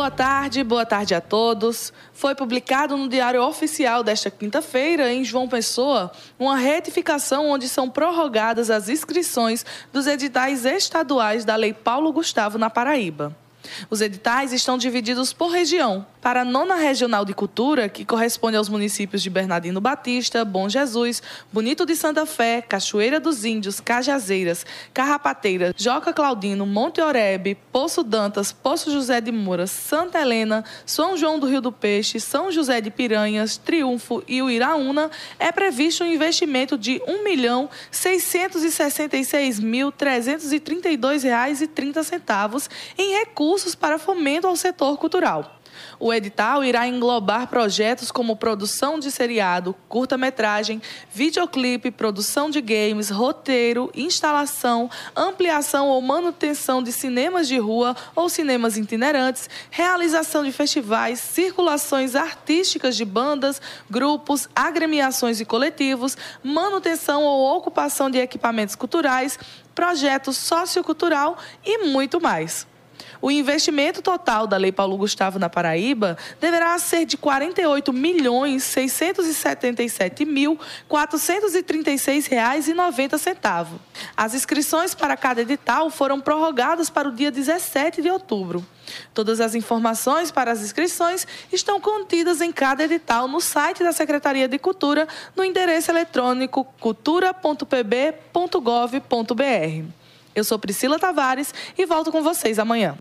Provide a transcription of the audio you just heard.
boa tarde, boa tarde a todos. Foi publicado no Diário Oficial desta quinta-feira, em João Pessoa, uma retificação onde são prorrogadas as inscrições dos editais estaduais da Lei Paulo Gustavo na Paraíba. Os editais estão divididos por região. Para a nona regional de cultura, que corresponde aos municípios de Bernardino Batista, Bom Jesus, Bonito de Santa Fé, Cachoeira dos Índios, Cajazeiras, Carrapateira, Joca Claudino, Monte Oreb, Poço Dantas, Poço José de Moura, Santa Helena, São João do Rio do Peixe, São José de Piranhas, Triunfo e o Iraúna, é previsto um investimento de R$ 1.666.332,30 em recursos para fomento ao setor cultural. O edital irá englobar projetos como produção de seriado, curta-metragem, videoclipe, produção de games, roteiro, instalação, ampliação ou manutenção de cinemas de rua ou cinemas itinerantes, realização de festivais, circulações artísticas de bandas, grupos, agremiações e coletivos, manutenção ou ocupação de equipamentos culturais, projetos sociocultural e muito mais. O investimento total da Lei Paulo Gustavo na Paraíba deverá ser de R$ 48 milhões 677 mil 436 reais e 90 centavos. As inscrições para cada edital foram prorrogadas para o dia 17 de outubro. Todas as informações para as inscrições estão contidas em cada edital no site da Secretaria de Cultura no endereço eletrônico cultura.pb.gov.br. Eu sou Priscila Tavares e volto com vocês amanhã.